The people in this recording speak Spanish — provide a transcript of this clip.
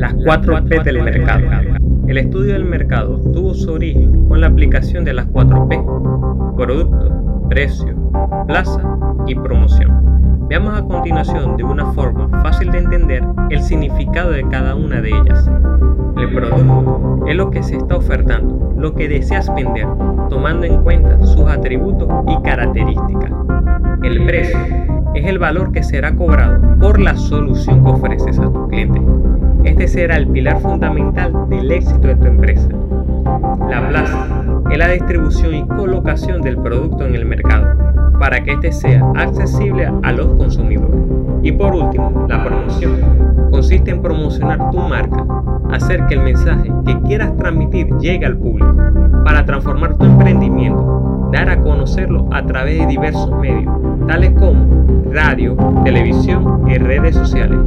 Las 4 P del mercado. El estudio del mercado tuvo su origen con la aplicación de las 4 P. Producto, precio, plaza y promoción. Veamos a continuación de una forma fácil de entender el significado de cada una de ellas. El producto es lo que se está ofertando, lo que deseas vender, tomando en cuenta sus atributos y características. El precio es el valor que será cobrado por la solución que ofreces a tu cliente. Será el pilar fundamental del éxito de tu empresa. La plaza es la distribución y colocación del producto en el mercado para que éste sea accesible a los consumidores. Y por último, la promoción consiste en promocionar tu marca, hacer que el mensaje que quieras transmitir llegue al público para transformar tu emprendimiento, dar a conocerlo a través de diversos medios, tales como radio, televisión y redes sociales.